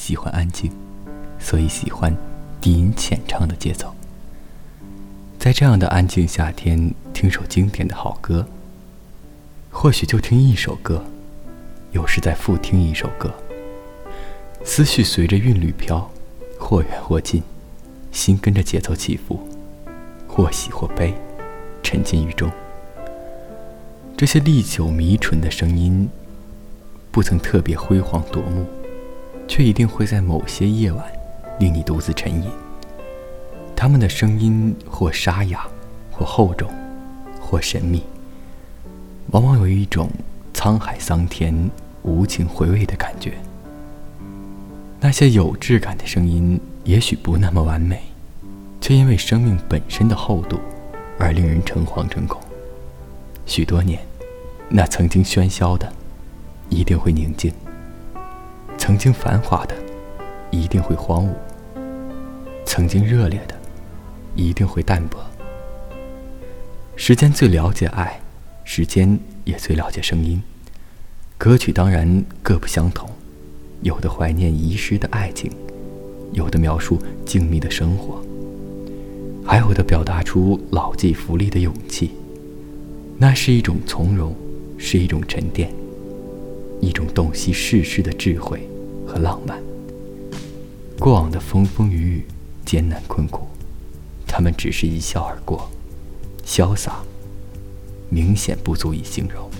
喜欢安静，所以喜欢低音浅唱的节奏。在这样的安静夏天，听首经典的好歌，或许就听一首歌，有时再复听一首歌。思绪随着韵律飘，或远或近，心跟着节奏起伏，或喜或悲，沉浸于中。这些历久弥纯的声音，不曾特别辉煌夺目，却一定会在某些夜晚令你独自沉吟。他们的声音或沙哑，或厚重，或神秘，往往有一种沧海桑田、无情回味的感觉。那些有质感的声音，也许不那么完美，却因为生命本身的厚度，而令人诚惶诚恐。许多年。那曾经喧嚣的，一定会宁静；曾经繁华的，一定会荒芜；曾经热烈的，一定会淡薄。时间最了解爱，时间也最了解声音。歌曲当然各不相同，有的怀念遗失的爱情，有的描述静谧的生活，还有的表达出老骥伏枥的勇气。那是一种从容。是一种沉淀，一种洞悉世事的智慧和浪漫。过往的风风雨雨、艰难困苦，他们只是一笑而过，潇洒，明显不足以形容。